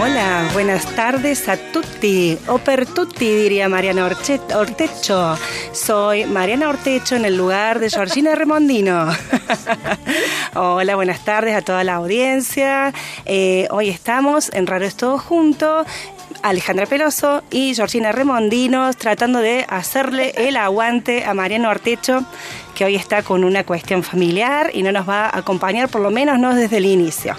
Hola, buenas tardes a tutti, o per tutti diría Mariana Ortecho. Soy Mariana Ortecho en el lugar de Georgina Remondino. Hola, buenas tardes a toda la audiencia. Eh, hoy estamos en Raro es Todo Junto. Alejandra Peloso y Georgina Remondino tratando de hacerle el aguante a Mariano Ortecho, que hoy está con una cuestión familiar y no nos va a acompañar, por lo menos no desde el inicio.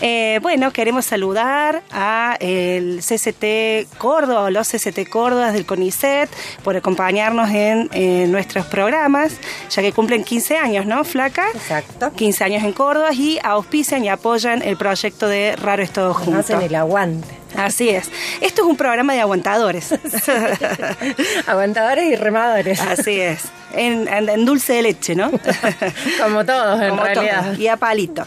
Eh, bueno, queremos saludar a el CCT Córdoba o los CCT Córdoba del CONICET por acompañarnos en, en nuestros programas, ya que cumplen 15 años, ¿no, Flaca? Exacto. 15 años en Córdoba y auspician y apoyan el proyecto de Raro es Todo Junto. hacen el aguante. Así es. Esto es un programa de aguantadores. Aguantadores y remadores. Así es. En, en- en dulce de leche, ¿no? Como todos, en Como realidad. todo, y a palito.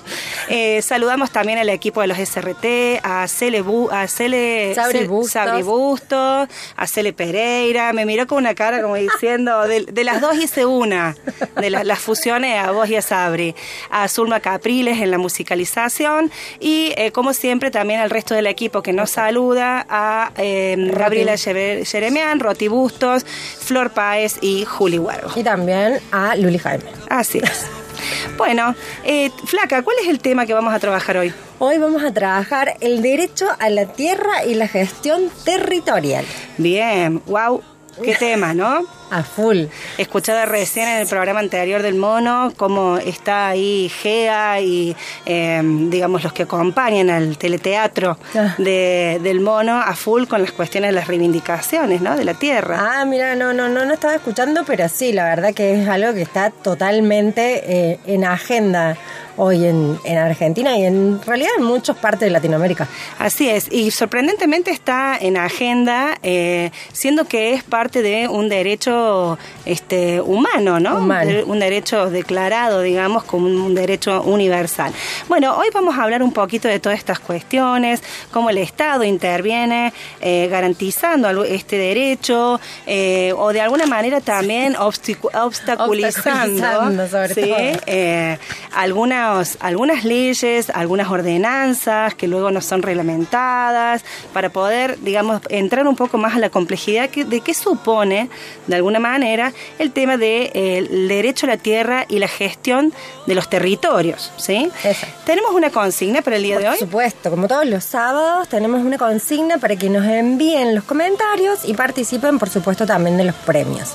Eh, saludamos también al equipo de los SRT, a Cele, Bu- a Cele Sabri Bustos. Sabri Bustos, a Cele Pereira. Me miró con una cara como diciendo, de, de las dos hice una, de la- las fusiones a vos y a Sabri. A Zulma Capriles en la musicalización y, eh, como siempre, también al resto del equipo que nos saluda, a eh, Gabriela Yeremian, Roti Bustos, Flor Páez y Juli Huargo. Y también a Luli Jaime. Así es. Bueno, eh, Flaca, ¿cuál es el tema que vamos a trabajar hoy? Hoy vamos a trabajar el derecho a la tierra y la gestión territorial. Bien, wow, qué tema, ¿no? A full. Escuchaba recién en el programa anterior del mono cómo está ahí Gea y, eh, digamos, los que acompañan al teleteatro Ah. de- del mono a full con las cuestiones de las reivindicaciones, ¿no? De la tierra. Ah, mira, no, no, no, no estaba escuchando, pero sí, la verdad que es algo que está totalmente eh, en agenda hoy en, en Argentina y en realidad en muchas partes de Latinoamérica. Así es, y sorprendentemente está en agenda, eh, siendo que es parte de un derecho este, humano, ¿no? Humano. Un, derecho declarado, digamos, como un, derecho universal. Bueno, hoy vamos a hablar un poquito de todas estas cuestiones, cómo el Estado interviene eh, garantizando este derecho eh, o de alguna manera también obstaculizando, Obstaculizando, sobre ¿sí? todo. eh, algunas, algunas leyes, algunas ordenanzas que luego no son reglamentadas, para poder, digamos, entrar un poco más a la complejidad que- de qué supone, de alguna manera, el tema del de, eh, derecho a la tierra y la gestión de los territorios. ¿sí? Tenemos una consigna para el día de Por hoy. supuesto, como todos los sábados, tenemos una consigna para que nos envíen los comentarios y participen, por supuesto, también de los premios.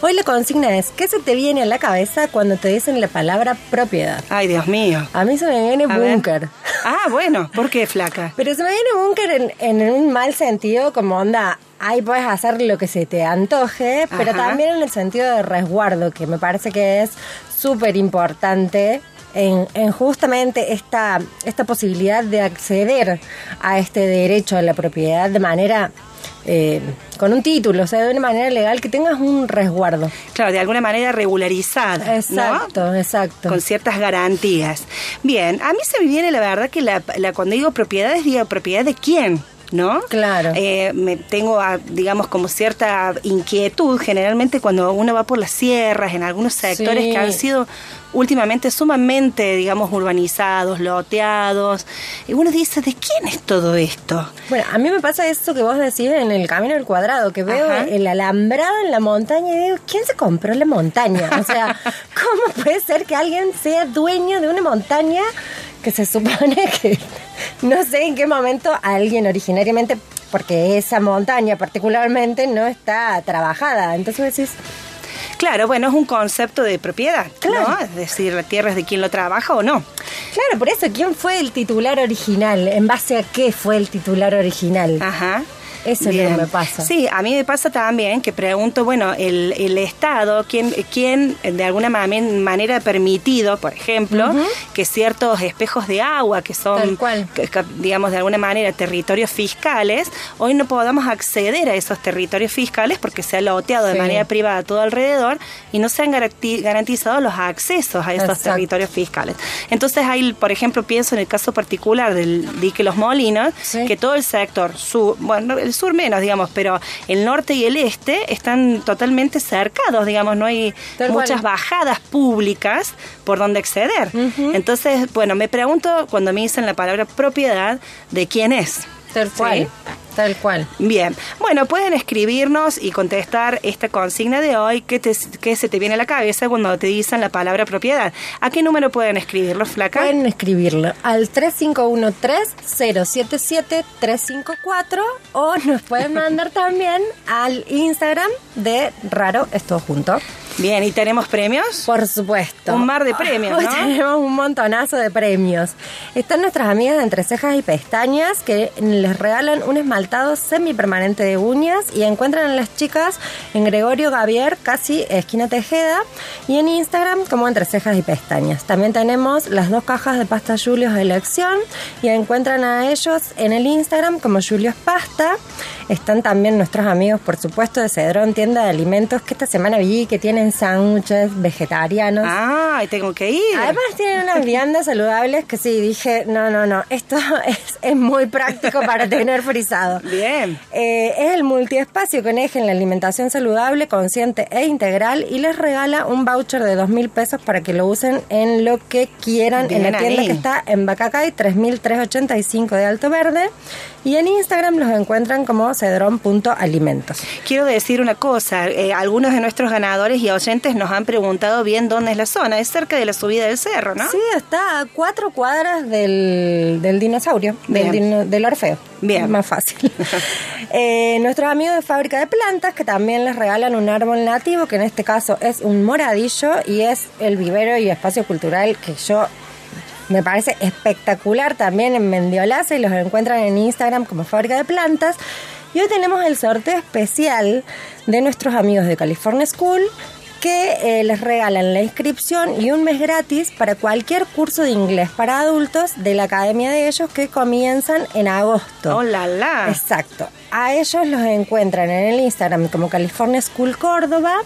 Hoy la consigna es, ¿qué se te viene a la cabeza cuando te dicen la palabra propiedad? Ay, Dios mío. A mí se me viene búnker. Ah, bueno, ¿por qué flaca? Pero se me viene búnker en, en un mal sentido, como onda, ahí puedes hacer lo que se te antoje, pero también en el sentido de resguardo, que me parece que es súper importante en, en justamente esta, esta posibilidad de acceder a este derecho a la propiedad de manera eh, con un título, o sea, de una manera legal, que tengas un resguardo. Claro, de alguna manera regularizada. ¿no? Exacto, exacto. Con ciertas garantías. Bien, a mí se me viene la verdad que la, la- cuando digo propiedades, digo propiedad de quién. ¿No? Claro. Eh, me tengo, ah, digamos, como cierta inquietud generalmente cuando uno va por las sierras, en algunos sectores Sí. que han sido últimamente sumamente, digamos, urbanizados, loteados. Y uno dice, ¿de quién es todo esto? Bueno, a mí me pasa eso que vos decís en el camino del cuadrado, que veo Ajá. el alambrado en la montaña y digo, ¿quién se compró la montaña? O sea, ¿cómo puede ser que alguien sea dueño de una montaña que se supone que no sé en qué momento alguien originariamente, porque esa montaña particularmente no está trabajada? Entonces decís, Claro, bueno, es un concepto de propiedad, Claro. ¿no? Es decir, la tierra es de quien lo trabaja o no. claro, por eso, ¿quién fue el titular original? ¿En base a qué fue el titular original? Ajá. Eso es lo que me pasa. Sí, a mí me pasa también que pregunto, bueno, el, el Estado, ¿quién, quién de alguna manera ha permitido, por ejemplo, que ciertos espejos de agua, que son, cual. que- digamos, de alguna manera territorios fiscales, hoy no podamos acceder a esos territorios fiscales porque se ha loteado de manera privada todo alrededor y no se han garanti- garantizado los accesos a esos Exacto. territorios fiscales. Entonces, ahí, por ejemplo, pienso en el caso particular del dique Los Molinos, Sí. que todo el sector sur, bueno, el sur menos, digamos, pero el norte y el este están totalmente cercados, digamos, no hay Tal muchas cual. bajadas públicas por donde acceder. Entonces, bueno, me pregunto cuando me dicen la palabra propiedad, ¿de quién es? Tal cual, ¿Sí? Tal cual. Bien, bueno, pueden escribirnos y contestar esta consigna de hoy. ¿Qué, te- qué se te viene a la cabeza cuando te dicen la palabra propiedad? ¿A qué número pueden escribirlo, Flaca? Pueden escribirlo al 3513-077-354 o nos pueden mandar también al Instagram de Raro es todo junto. Bien, ¿y tenemos premios? Por supuesto. Un mar de premios, Hoy ¿no? tenemos un montonazo de premios. Están nuestras amigas de Entre Cejas y Pestañas que les regalan un esmaltado semipermanente de uñas y encuentran a las chicas en Gregorio Gavier, casi esquina Tejeda, y en Instagram como Entre Cejas y Pestañas. También tenemos las dos cajas de pasta Julios de elección y encuentran a ellos en el Instagram como Julios Pasta. Están también nuestros amigos, por supuesto, de Cedrón, tienda de alimentos, que esta semana vi que tienen sándwiches vegetarianos. Ah, y tengo que ir. Además tienen unas viandas saludables que sí, dije, no, no, no, esto es, es muy práctico para tener frisado. Bien. Eh, es el multiespacio con eje en la alimentación saludable, consciente e integral y les regala un voucher de dos mil pesos para que lo usen en lo que quieran en la tienda ahí. que está en Bacacay 3385 de Alto Verde y en Instagram los encuentran como cedrón.alimentos. Quiero decir una cosa, eh, algunos de nuestros ganadores y oyentes nos han preguntado bien dónde es la zona, es cerca de la subida del cerro, ¿no? Sí, está a cuatro cuadras del, del dinosaurio, del, dino- del Orfeo. Bien. Más fácil. Eh, nuestros amigos de Fábrica de Plantas, que también les regalan un árbol nativo, que en este caso es un moradillo y es el vivero y espacio cultural que yo me parece espectacular también en Mendiolaza y los encuentran en Instagram como Fábrica de Plantas. Y hoy tenemos el sorteo especial de nuestros amigos de California School que eh, les regalan la inscripción y un mes gratis para cualquier curso de inglés para adultos de la academia de ellos que comienzan en agosto. ¡Oh, la, la! Exacto. A ellos los encuentran en el Instagram como California School Córdoba.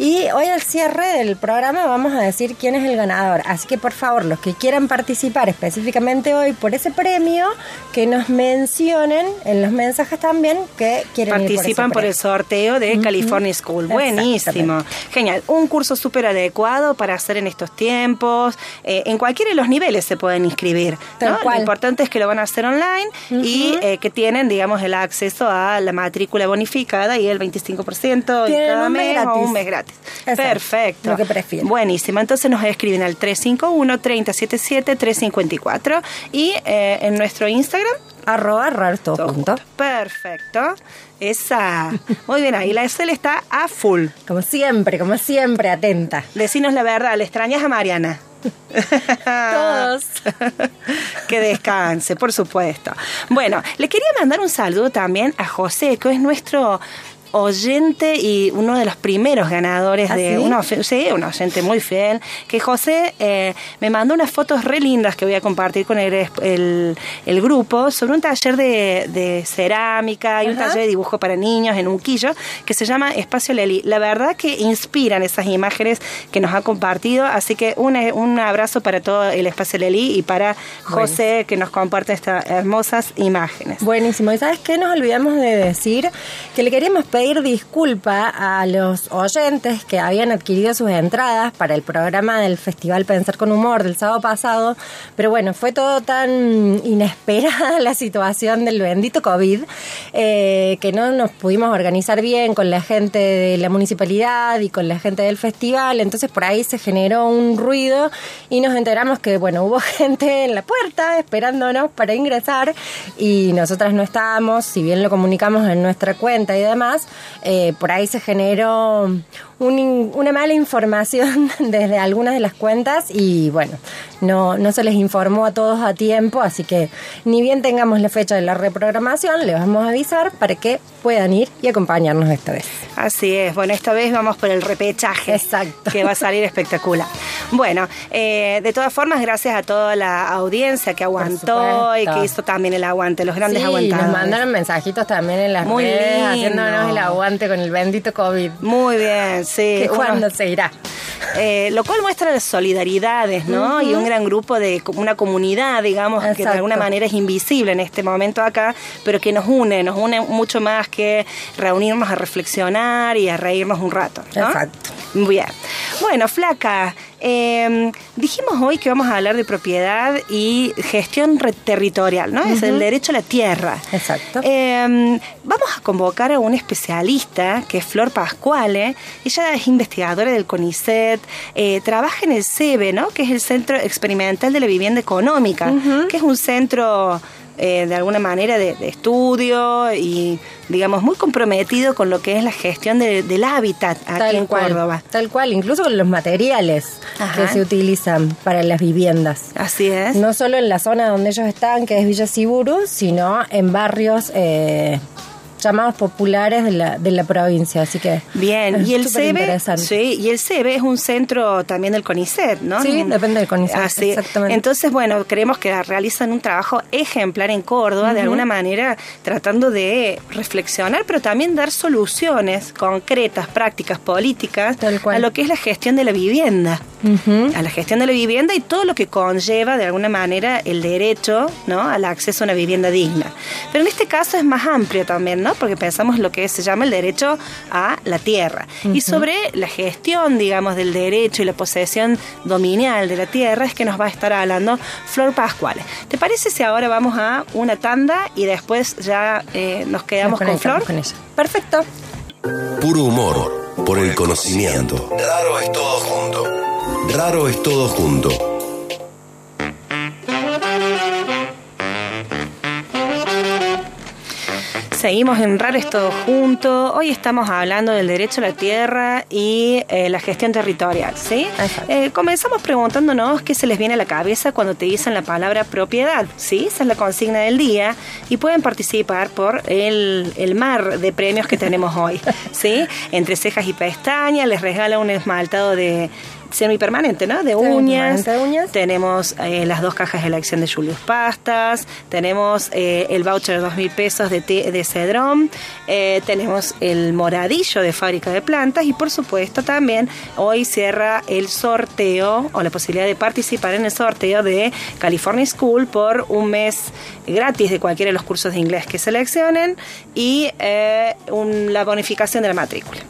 Y hoy al cierre del programa vamos a decir quién es el ganador. Así que por favor, los que quieran participar específicamente hoy por ese premio, que nos mencionen en los mensajes también que quieren ir Participan por, el sorteo de California School. Buenísimo. Genial. Un curso súper adecuado para hacer en estos tiempos. Eh, en cualquiera de los niveles se pueden inscribir. Lo importante es que lo van a hacer online y eh, que tienen, digamos, el acceso a la matrícula bonificada y el 25% en Tienen cada mes o un mes gratis. Exacto. Perfecto. Lo que prefieran. Buenísimo. Entonces nos escriben al 351-3077-354 y eh, en nuestro Instagram Arroba raro todo todo junto. junto. Perfecto. Esa. Muy bien, ahí la Excel está a full. Como siempre, como siempre, atenta. Decinos la verdad, ¿le extrañas a Mariana? Todos. que descanse, por supuesto. Bueno, le quería mandar un saludo también a José, que es nuestro oyente y uno de los primeros ganadores ¿Ah, de sí? una, sí, un oyente muy fiel, que José eh, me mandó unas fotos re lindas que voy a compartir con el, el- el grupo sobre un taller de, de cerámica y un taller de dibujo para niños en Unquillo que se llama Espacio Leli. La verdad que inspiran esas imágenes que nos ha compartido, así que un, un abrazo para todo el Espacio Leli y para José que nos comparte estas hermosas imágenes. Buenísimo. ¿Y sabes qué? Nos olvidamos de decir que le queríamos pedir disculpa a los oyentes que habían adquirido sus entradas para el programa del Festival Pensar con Humor del sábado pasado. Pero bueno, fue todo tan inesperada la situación del bendito COVID eh, que no nos pudimos organizar bien con la gente de la municipalidad y con la gente del festival. Entonces por ahí se generó un ruido y nos enteramos que, bueno, hubo gente en la puerta esperándonos para ingresar y nosotras no estábamos, si bien lo comunicamos en nuestra cuenta y demás, eh, por ahí se generó un una mala información desde algunas de las cuentas y bueno, no, no se les informó a todos a tiempo, así que ni bien tengamos la fecha de la reprogramación, les vamos a avisar para que puedan ir y acompañarnos esta vez. Así es, bueno, esta vez vamos por el repechaje. Exacto. Que va a salir espectacular. Bueno, eh, de todas formas, gracias a toda la audiencia que aguantó y que hizo también el aguante, los grandes sí, aguantadores. nos mandaron mensajitos también en las Muy redes lindo. haciéndonos el aguante con el bendito COVID. Muy bien, sí. que se irá. Eh, lo cual muestra las solidaridades, ¿no? Y un gran grupo de una comunidad, digamos, que de alguna manera es invisible en este momento acá, pero que nos une, nos une mucho más que reunirnos a reflexionar y a reírnos un rato, ¿no? Exacto. Bien. Bueno, Flaca, eh, dijimos hoy que vamos a hablar de propiedad y gestión territorial, ¿no? Es el derecho a la tierra. Exacto. Eh, vamos a convocar a un especialista, que es Flor Pascuale. Ella es investigadora del CONICET, eh, trabaja en el CEBE, ¿no? Que es el Centro Experimental de la Vivienda Económica, que es un centro eh, de alguna manera de, de estudio y, digamos, muy comprometido con lo que es la gestión de- del hábitat aquí en cual, Córdoba. Tal cual, incluso con los materiales Ajá. que se utilizan para las viviendas. Así es. No solo en la zona donde ellos están, que es Villa Siburu, sino en barrios eh, llamados populares de la, de la provincia. Así que Bien, es y el CEBE, sí, y el CEBE es un centro también del CONICET, ¿no? Sí, Un- depende del CONICET, Así. exactamente. Entonces, bueno, creemos que realizan un trabajo ejemplar en Córdoba, de alguna manera tratando de reflexionar, pero también dar soluciones concretas, prácticas, políticas Tal cual. a lo que es la gestión de la vivienda. A la gestión de la vivienda y todo lo que conlleva de alguna manera el derecho ¿no? al acceso a una vivienda digna. Pero en este caso es más amplio también, ¿no? Porque pensamos lo que se llama el derecho a la tierra. Y sobre la gestión, digamos, del derecho y la posesión dominial de la tierra es que nos va a estar hablando Flor Pascuales. ¿Te parece si ahora vamos a una tanda y después ya eh, nos quedamos Nos con Flor? con ella. Perfecto. Puro humor por el conocimiento. Raro es todo junto. Raro es todo junto. Seguimos en Raro es todo junto. Hoy estamos hablando del derecho a la tierra y eh, la gestión territorial, ¿sí? Eh, comenzamos preguntándonos qué se les viene a la cabeza cuando te dicen la palabra propiedad, ¿sí? Esa es la consigna del día y pueden participar por el, el mar de premios que tenemos hoy, ¿sí? Entre cejas y pestañas les regala un esmaltado de semipermanente, ¿no? De uñas. Semipermanente de uñas. Tenemos eh, las dos cajas de elección de Julius Pastas, tenemos eh, el voucher de dos mil pesos de, de Cedrón, eh, tenemos el moradillo de fábrica de plantas y por supuesto también hoy cierra el sorteo o la posibilidad de participar en el sorteo de California School por un mes gratis de cualquiera de los cursos de inglés que seleccionen y un- la bonificación de la matrícula.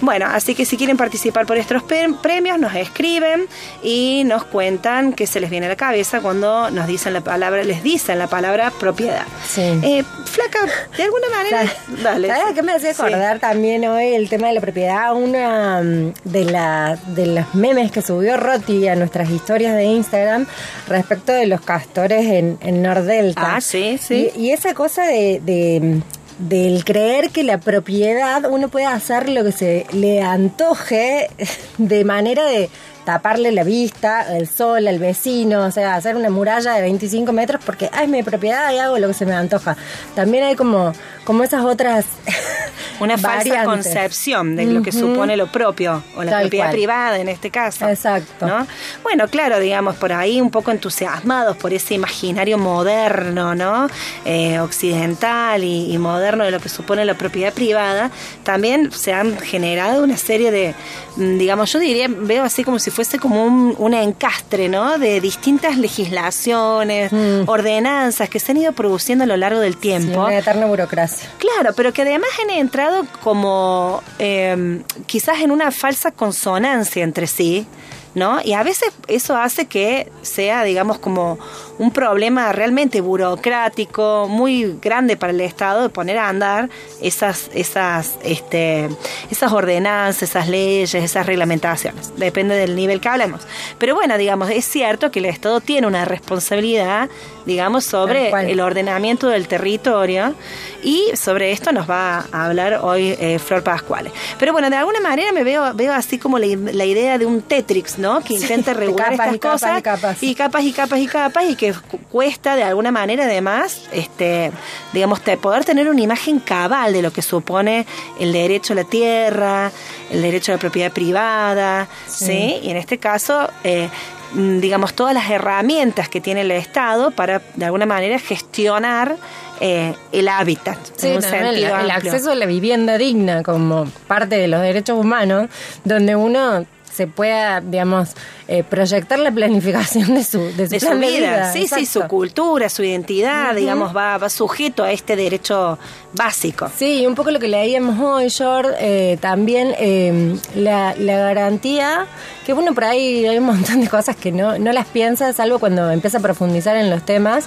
Bueno, así que si quieren participar por estos pre- premios, nos escriben y nos cuentan qué se les viene a la cabeza cuando nos dicen la palabra, les dicen la palabra propiedad. Sí. Eh, flaca, de alguna manera, dale. ¿Sabes qué me Sí. acordar también hoy el tema de la propiedad? Una mm, de, la, de los memes que subió Roti a nuestras historias de Instagram respecto de los castores en, en Nordelta. Ah, sí, sí. Y, y esa cosa de, de, del creer que la propiedad uno puede hacer lo que se le antoje de manera de taparle la vista, el sol, al vecino, o sea, hacer una muralla de 25 metros porque ah, es mi propiedad y hago lo que se me antoja. También hay como, como esas otras Una falsa concepción de lo que supone lo propio, o la Tal propiedad cual. privada en este caso. Exacto. ¿no? Bueno, claro, digamos, por ahí un poco entusiasmados por ese imaginario moderno, ¿no? Eh, occidental y, y moderno de lo que supone la propiedad privada, también se han generado una serie de, mm, digamos, yo diría, veo así como si fuese como un, un encastre, ¿no? De distintas legislaciones, Mm. ordenanzas que se han ido produciendo a lo largo del Sí, tiempo. una eterna burocracia. Claro, pero que además han entrado como eh, quizás en una falsa consonancia entre sí, ¿no? Y a veces eso hace que sea, digamos, como un problema realmente burocrático, muy grande para el Estado de poner a andar esas, esas, este, esas ordenanzas, esas leyes, esas reglamentaciones. Depende del nivel que hablemos. Pero bueno, digamos, es cierto que el Estado tiene una responsabilidad, digamos, sobre el ordenamiento del territorio y sobre esto nos va a hablar hoy eh, Flor Pascuales. Pero bueno, de alguna manera me veo, veo así como la, la idea de un Tetrix, ¿no? Que intenta regular capas estas y capas cosas y capas. y capas y capas y capas y que cu- cuesta de alguna manera además, este, digamos, te- poder tener una imagen cabal de lo que supone el derecho a la tierra, el derecho a la propiedad privada, ¿sí? Y en este caso, eh, mm, digamos, todas las herramientas que tiene el Estado para, de alguna manera, gestionar eh, el hábitat Sí, en un sentido el acceso a la vivienda digna como parte de los derechos humanos, donde uno se pueda, digamos, eh, proyectar la planificación de su, de su de su plan vida, sí, sí, su cultura, su identidad, digamos, va, va sujeto a este derecho básico. Sí, un poco lo que leíamos hoy, George, eh, también eh, la, la garantía, que bueno, por ahí hay un montón de cosas que no, no las piensas, salvo cuando empieza a profundizar en los temas,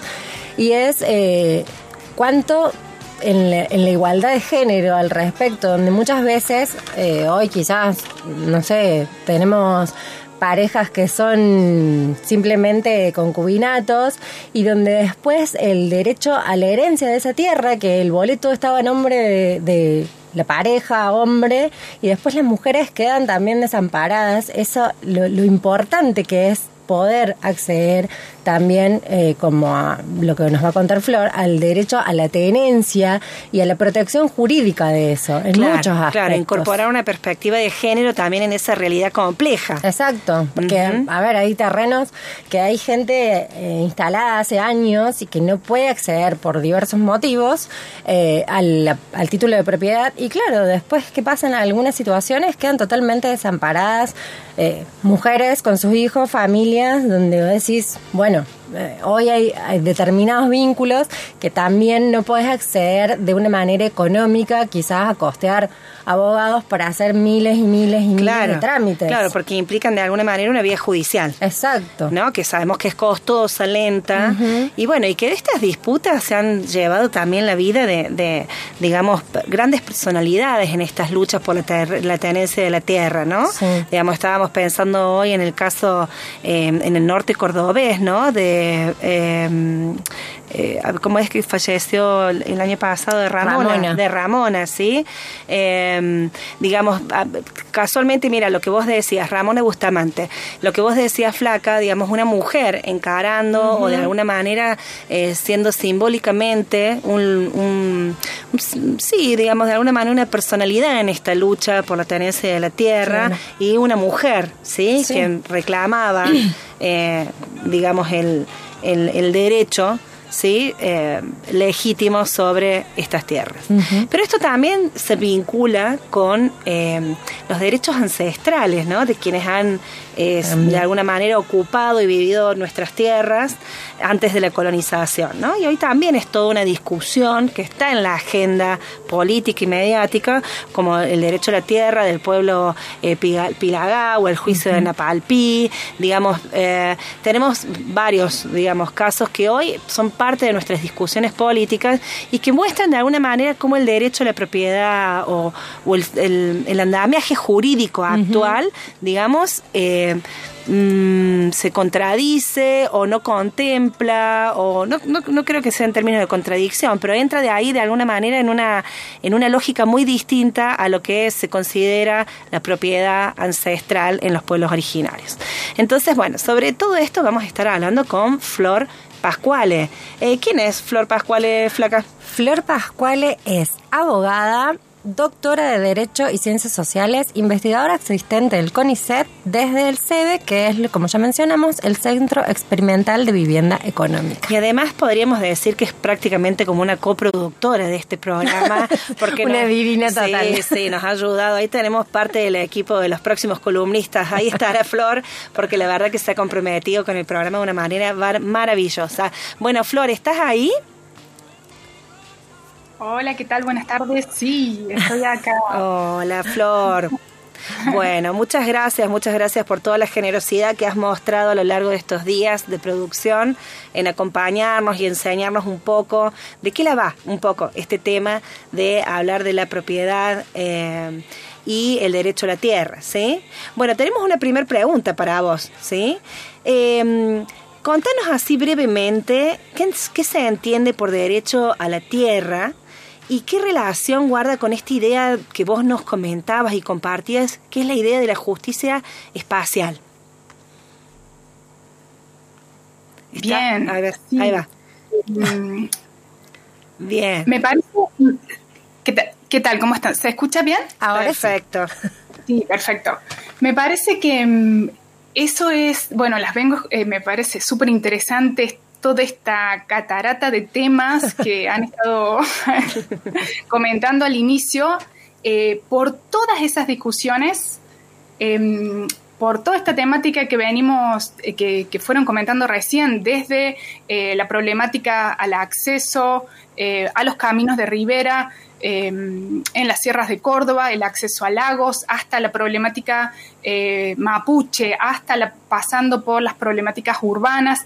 y es eh, cuánto en la, en la igualdad de género al respecto, donde muchas veces, eh, hoy quizás, no sé, tenemos parejas que son simplemente concubinatos y donde después el derecho a la herencia de esa tierra, que el boleto estaba a nombre de, de la pareja, hombre, y después las mujeres quedan también desamparadas, eso lo, lo importante que es poder acceder también, eh, como a lo que nos va a contar Flor, al derecho a la tenencia y a la protección jurídica de eso, en Claro, muchos aspectos. claro, incorporar una perspectiva de género también en esa realidad compleja. Exacto, porque a ver, hay terrenos que hay gente eh, instalada hace años y que no puede acceder por diversos motivos eh, al, al título de propiedad y claro, después que pasan algunas situaciones quedan totalmente desamparadas eh, mujeres con sus hijos, familias, donde decís, bueno, eh, hoy hay, hay determinados vínculos que también no puedes acceder de una manera económica, quizás a costear abogados para hacer miles y miles y miles de trámites. claro, porque implican de alguna manera una vía judicial. Exacto. ¿no? Que sabemos que es costosa, lenta. Y bueno, y que estas disputas se han llevado también la vida de, de, digamos, grandes personalidades en estas luchas por la, ter- la tenencia de la tierra, ¿no? Sí. Digamos, estábamos pensando hoy en el caso eh, en el norte cordobés, ¿no? De. eh em eh, ¿Cómo es que falleció el año pasado de Ramona? Ramona. De Ramona, ¿sí? Eh, digamos, casualmente, mira, lo que vos decías, Ramona Bustamante, lo que vos decías, Flaca, digamos, una mujer encarando o de alguna manera eh, siendo simbólicamente un, un- un- sí, digamos, de alguna manera una personalidad en esta lucha por la tenencia de la tierra Claro. y una mujer, ¿sí? Sí. Quien reclamaba, eh, digamos, el, el, el derecho ¿sí? Eh, legítimo sobre estas tierras. Pero esto también se vincula con eh, los derechos ancestrales, ¿no? De quienes han eh, de alguna manera ocupado y vivido nuestras tierras antes de la colonización, ¿no? Y hoy también es toda una discusión que está en la agenda política y mediática, como el derecho a la tierra del pueblo eh, pilagá o el juicio de Napalpí, digamos, eh, tenemos varios, digamos, casos que hoy son parte de nuestras discusiones políticas y que muestran de alguna manera cómo el derecho a la propiedad o, o el, el- el andamiaje jurídico actual, digamos, eh, mm, se contradice o no contempla, o no, no, creo que sea en términos de contradicción, pero entra de ahí de alguna manera en una, en una lógica muy distinta a lo que se considera la propiedad ancestral en los pueblos originarios. Entonces, bueno, sobre todo esto vamos a estar hablando con Flor Pascuale. Eh, ¿Quién es Flor Pascuale, Flaca? Flor Pascuale es abogada, doctora de Derecho y Ciencias Sociales, investigadora asistente del CONICET desde el CEDE, que es, como ya mencionamos, el Centro Experimental de Vivienda Económica. Y además podríamos decir que es prácticamente como una coproductora de este programa. Porque Una nos- divina total. Sí, sí, nos ha ayudado. Ahí tenemos parte del equipo de los próximos columnistas. Ahí estará Flor, porque la verdad que se ha comprometido con el programa de una manera maravillosa. Bueno, Flor, ¿estás ahí? Hola, ¿qué tal? Buenas tardes. Sí, estoy acá. Hola, Flor. Bueno, muchas gracias, muchas gracias por toda la generosidad que has mostrado a lo largo de estos días de producción en acompañarnos y enseñarnos un poco de qué la va un poco este tema de hablar de la propiedad eh, y el derecho a la tierra, ¿sí? Bueno, tenemos una primera pregunta para vos, ¿sí? Eh, contanos así brevemente qué se entiende por derecho a la tierra ¿Y qué relación guarda con esta idea que vos nos comentabas y compartías, que es la idea de la justicia espacial? ¿Está? Bien, A ver, sí. ahí va. Mm, Bien. Me parece... ¿Qué, ta- qué tal? ¿Cómo están? ¿Se escucha bien? Ahora. Perfecto. Sí, perfecto. Me parece que mm, eso es, bueno, las vengo, eh, me parece súper interesante toda esta catarata de temas que han estado comentando al inicio, eh, por todas esas discusiones, em, por toda esta temática que venimos, eh, que, que fueron comentando recién, desde eh, la problemática al acceso a los caminos de ribera, eh, en las sierras de Córdoba, el acceso a lagos, hasta la problemática mapuche, hasta la, pasando por las problemáticas urbanas.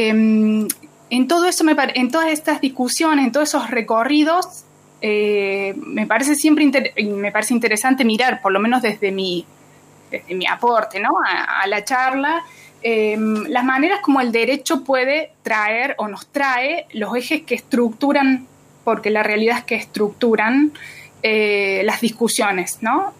Eh, en todo eso, en todas estas discusiones, en todos esos recorridos, eh, me parece siempre me parece interesante mirar, por lo menos desde mi, desde mi aporte ¿no? a, la charla, eh, las maneras como el derecho puede traer o nos trae los ejes que estructuran, porque la realidad es que estructuran eh, las discusiones, ¿no?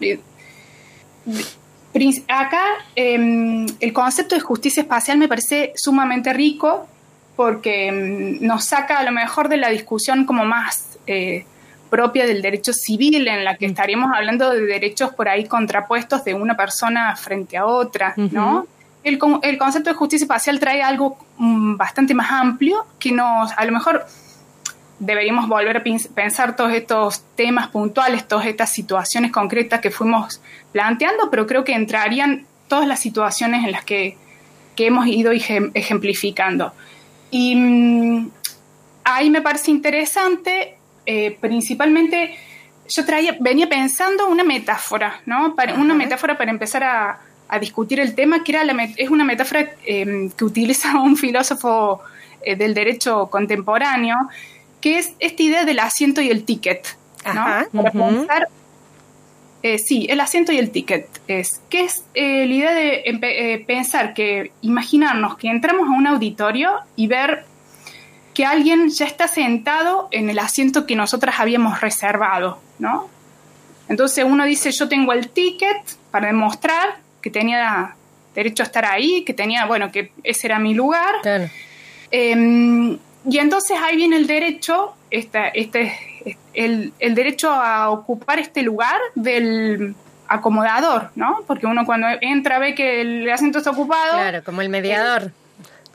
Acá eh, el concepto de justicia espacial me parece sumamente rico porque mm, nos saca a lo mejor de la discusión como más eh, propia del derecho civil, en la que estaríamos hablando de derechos por ahí contrapuestos de una persona frente a otra, ¿no? El, el concepto de justicia espacial trae algo mm, bastante más amplio que nos, a lo mejor deberíamos volver a pens- pensar todos estos temas puntuales, todas estas situaciones concretas que fuimos planteando, pero creo que entrarían todas las situaciones en las que, que hemos ido ejem- ejemplificando. Y mm, ahí me parece interesante, eh, principalmente, yo traía, venía pensando una metáfora, ¿no? Para, una metáfora para empezar a, a discutir el tema, que era la es una metáfora eh, que utiliza un filósofo eh, del derecho contemporáneo, que es esta idea del asiento y el ticket, ¿no? Ajá, Para pensar eh, sí, el asiento y el ticket es que es eh, la idea de eh, pensar que imaginarnos que entramos a un auditorio y ver que alguien ya está sentado en el asiento que nosotras habíamos reservado, ¿no? Entonces uno dice, yo tengo el ticket para demostrar que tenía derecho a estar ahí, que tenía, bueno, que ese era mi lugar. Claro. Eh, y entonces ahí viene el derecho, esta, este, el, el derecho a ocupar este lugar del acomodador, ¿no? Porque uno cuando entra ve que el asiento está ocupado. Claro, como el mediador.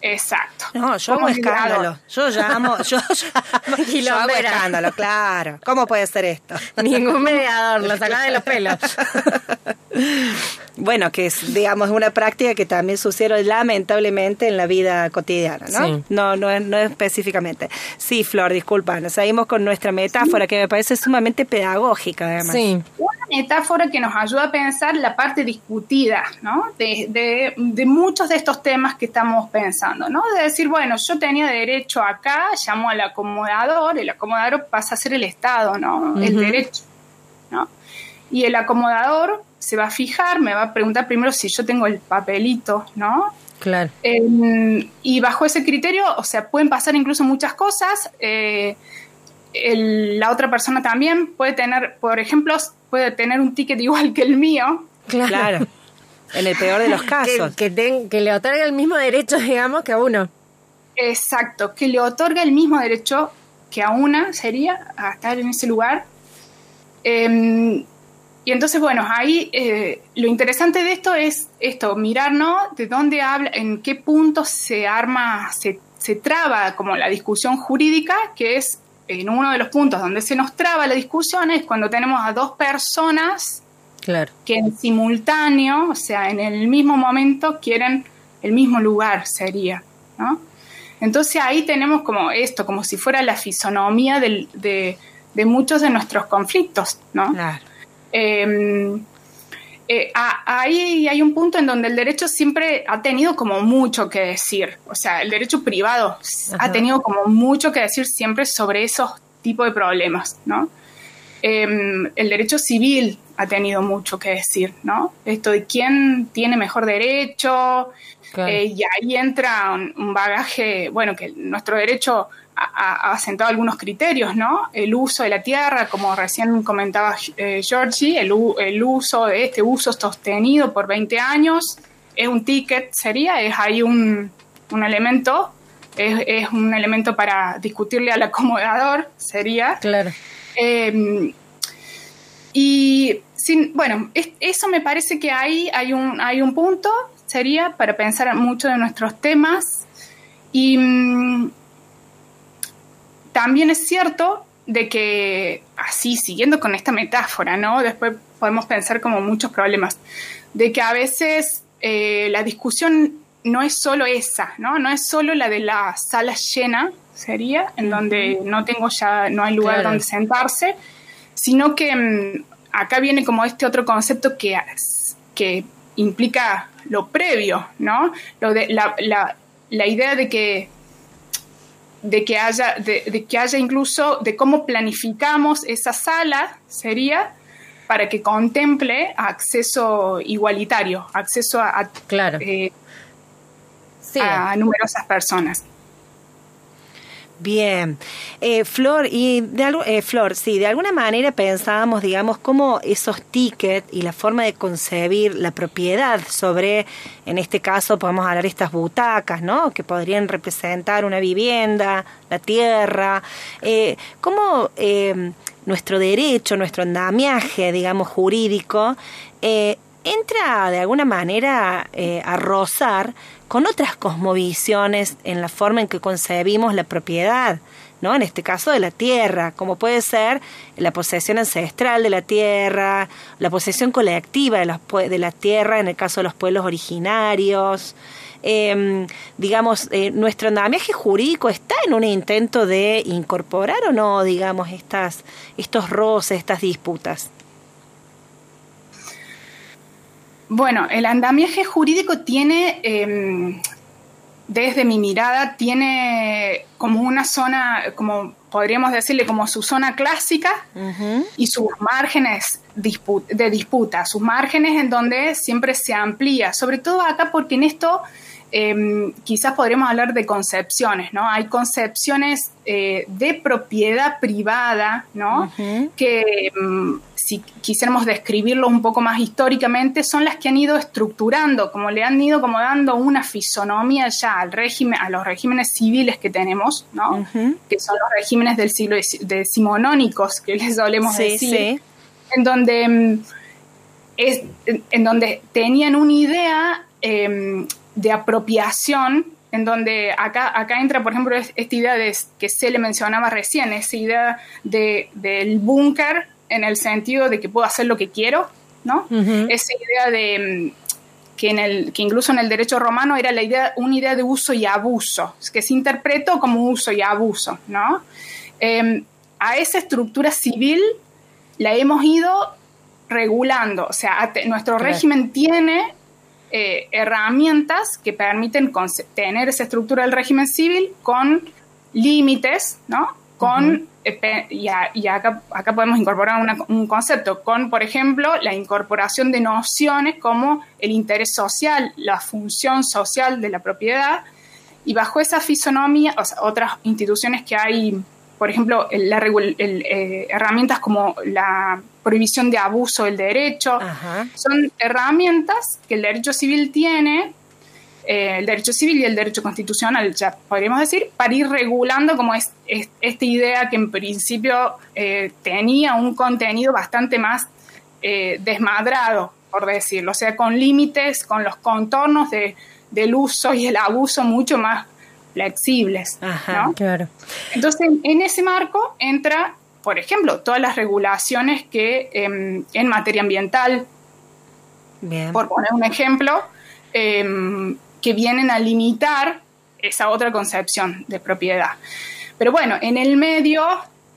Exacto. No, yo mediador. escándalo. Yo llamo, yo, llamo- yo hago escándalo, claro. ¿Cómo puede ser esto? Ningún mediador, lo sacaba de los pelos. Bueno, que es, digamos, una práctica que también sucede lamentablemente en la vida cotidiana, ¿no? Sí. No, no, es- no específicamente. Sí, Flor, disculpa, nos seguimos con nuestra metáfora que me parece sumamente pedagógica, además. Sí. Una metáfora que nos ayuda a pensar la parte discutida, ¿no? De, de- de muchos de estos temas que estamos pensando, ¿no? De decir, bueno, yo tenía derecho acá, llamo al acomodador, el acomodador pasa a ser el Estado, ¿no? El derecho, ¿no? Y el acomodador se va a fijar, me va a preguntar primero si yo tengo el papelito, ¿no? Claro. Eh, y bajo ese criterio, o sea, pueden pasar incluso muchas cosas. eh, el- la otra persona también puede tener, por ejemplo, puede tener un ticket igual que el mío. Claro. Claro. En el peor de los Que, casos. que, ten- que le otorga el mismo derecho, digamos, que a uno. Exacto, que le otorga el mismo derecho que a una sería a estar en ese lugar. Eh, y entonces, bueno, ahí eh, lo interesante de esto es esto, mirarnos de dónde habla, en qué punto se arma, se, se traba como la discusión jurídica, que es en uno de los puntos donde se nos traba la discusión es cuando tenemos a dos personas Claro. que en simultáneo, o sea, en el mismo momento quieren el mismo lugar, sería, ¿no? Entonces ahí tenemos como esto, como si fuera la fisonomía del- de, de muchos de nuestros conflictos, ¿no? Claro. Eh, eh, a- ahí hay un punto en donde el derecho siempre ha tenido como mucho que decir, o sea, el derecho privado Ajá. ha tenido como mucho que decir siempre sobre esos tipos de problemas, ¿no? Eh, el derecho civil ha tenido mucho que decir, ¿no? Esto de quién tiene mejor derecho, eh, y ahí entra un, un bagaje, bueno, que nuestro derecho ha, sentado algunos criterios, ¿no? El uso de la tierra, como recién comentaba eh, Georgie, el, el uso de este uso sostenido por 20 años, es un ticket, sería, es ahí un, un elemento, es, es un elemento para discutirle al acomodador, sería. Claro. Eh, y sin, bueno, es- eso me parece que ahí hay un, hay un punto, sería para pensar mucho de nuestros temas. Y mm, también es cierto de que, así, siguiendo con esta metáfora, ¿no? Después podemos pensar como muchos problemas, de que a veces eh, la discusión no es solo esa, ¿no? No es solo la de la sala llena, sería, en donde no tengo ya, no hay lugar Claro. donde sentarse, sino que mm, acá viene como este otro concepto que, que implica lo previo, ¿no? Lo de, la, la, la idea de que de que haya de, de que haya incluso de cómo planificamos esa sala sería para que contemple acceso igualitario, acceso a, a, Claro. eh, Sí. a numerosas personas. Bien. Eh, Flor, y de algo, eh, Flor, sí, de alguna manera pensábamos, digamos, cómo esos tickets y la forma de concebir la propiedad sobre, en este caso podemos hablar de estas butacas, ¿no? Que podrían representar una vivienda, la tierra, eh, cómo eh, nuestro derecho, nuestro andamiaje, digamos, jurídico, eh, entra de alguna manera eh, a rozar con otras cosmovisiones en la forma en que concebimos la propiedad, ¿no? En este caso de la tierra, como puede ser la posesión ancestral de la tierra, la posesión colectiva de, los de la tierra en el caso de los pueblos originarios. Eh, digamos, eh, nuestro andamiaje jurídico está en un intento de incorporar o no, digamos, estas, estos roces, estas disputas. Bueno, el andamiaje jurídico tiene, eh, desde mi mirada, tiene como una zona, como podríamos decirle, como su zona clásica y sus márgenes de disputa, sus márgenes en donde siempre se amplía, sobre todo acá porque en esto eh, quizás podríamos hablar de concepciones, ¿no? Hay concepciones eh, de propiedad privada, ¿no? Que mm, si quisiéramos describirlo un poco más históricamente, son las que han ido estructurando, como le han ido como dando una fisonomía ya al régimen, a los regímenes civiles que tenemos, ¿no? Que son los regímenes del siglo deci- decimonónicos, que les solemos Sí, decir sí. en donde mm, es, en, donde tenían una idea em, de apropiación, en donde acá, acá entra, por ejemplo, es- esta idea de, que se le mencionaba recién, esa idea de, del búnker en el sentido de que puedo hacer lo que quiero, ¿no? Esa idea de mm, que, en el, que incluso en el derecho romano era la idea, una idea de uso y abuso, que se interpretó como uso y abuso, ¿no? Em, a esa estructura civil la hemos ido regulando, o sea, nuestro régimen tiene eh, herramientas que permiten tener esa estructura del régimen civil con límites, ¿no? con, eh, y, a- y acá, acá podemos incorporar una- un concepto, con, por ejemplo, la incorporación de nociones como el interés social, la función social de la propiedad, y bajo esa fisonomía, o sea, otras instituciones que hay, por ejemplo, el- la el, eh, herramientas como la prohibición de abuso del derecho, Ajá. son herramientas que el derecho civil tiene, eh, el derecho civil y el derecho constitucional, ya podríamos decir, para ir regulando como es, es- esta idea que en principio eh, tenía un contenido bastante más eh, desmadrado, por decirlo, o sea, con límites, con los contornos de- del uso y el abuso mucho más flexibles. Ajá. ¿no? Claro. Entonces, en, ese marco entra, por ejemplo, todas las regulaciones que em, en materia ambiental, Bien. por poner un ejemplo, em, que vienen a limitar esa otra concepción de propiedad. Pero bueno, en el medio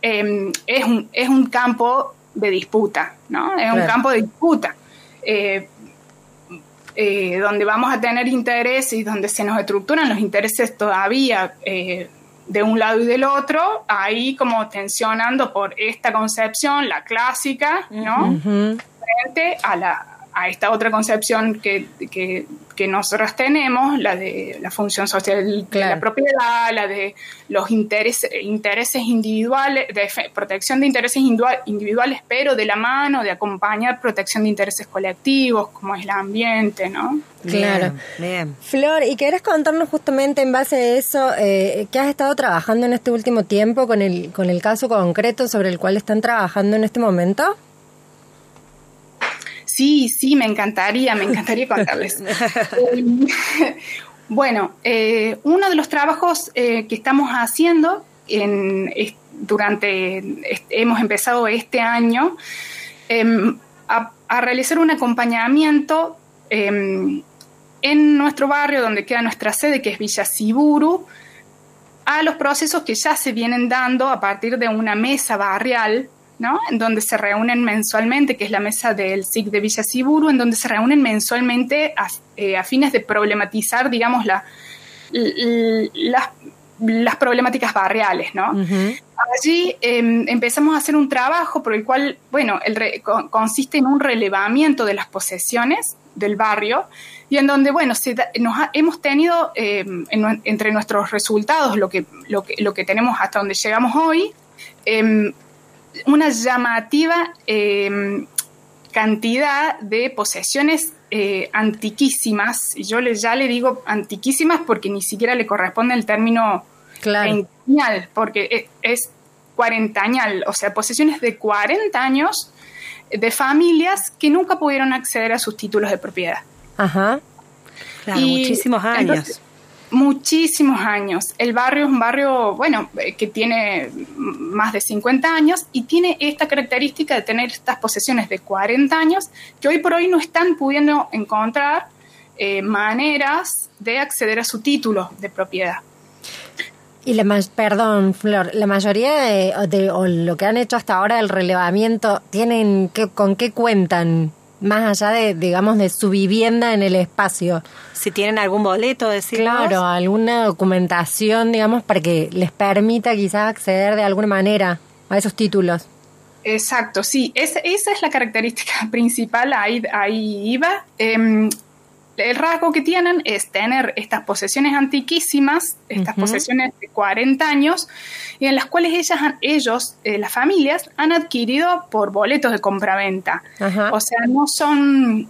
em, es, un, es un campo de disputa, ¿no? Es un campo de disputa. eh, eh, donde vamos a tener intereses y donde se nos estructuran los intereses todavía eh, de un lado y del otro, ahí como tensionando por esta concepción, la clásica, ¿no? Frente a, la, a esta otra concepción que, que, que nosotros tenemos, la de la función social de la propiedad, la de los intereses, intereses individuales, de fe- protección de intereses individuales, pero de la mano de acompañar protección de intereses colectivos, como es el ambiente, ¿no? Claro. Bien. Flor, ¿y querés contarnos justamente en base a eso eh, qué has estado trabajando en este último tiempo con el, con el caso concreto sobre el cual están trabajando en este momento? Sí, sí, me encantaría, me encantaría contarles. Eh, bueno, eh, uno de los trabajos eh, que estamos haciendo en, durante, hemos empezado este año em, a, a realizar un acompañamiento em, en nuestro barrio, donde queda nuestra sede, que es Villa Siburu, a los procesos que ya se vienen dando a partir de una mesa barrial, ¿no? En donde se reúnen mensualmente, que es la mesa del SIC de Villa Siburu, en donde se reúnen mensualmente a, eh, a fines de problematizar, digamos, la, las, las problemáticas barriales, ¿no? Allí eh, empezamos a hacer un trabajo por el cual, bueno, el re- con- consiste en un relevamiento de las posesiones del barrio y en donde, bueno, se da- nos ha- hemos tenido eh, en nue- entre nuestros resultados, lo que, lo, que, lo que tenemos hasta donde llegamos hoy, eh, una llamativa eh, cantidad de posesiones eh, antiquísimas, y yo le, ya le digo antiquísimas porque ni siquiera le corresponde el término Claro. porque e- es cuarentañal, o sea, posesiones de 40 años de familias que nunca pudieron acceder a sus títulos de propiedad. Ajá. Claro, Y muchísimos años. entonces, muchísimos años. El barrio es un barrio, bueno, eh, que tiene más de 50 años y tiene esta característica de tener estas posesiones de 40 años que hoy por hoy no están pudiendo encontrar eh, maneras de acceder a su título de propiedad. Y la ma- perdón, Flor, la mayoría de, de- o lo que han hecho hasta ahora del relevamiento, tienen que, con qué cuentan, más allá de, digamos, de su vivienda en el espacio. si tienen algún boleto, decimos. Claro, alguna documentación, digamos, para que les permita quizás acceder de alguna manera a esos títulos. Exacto, sí, esa, esa es la característica principal, ahí, ahí iba. Em, el rasgo que tienen es tener estas posesiones antiquísimas, estas posesiones de 40 años, y en las cuales ellas, han- ellos, eh, las familias, han adquirido por boletos de compraventa. Ajá. O sea, no son,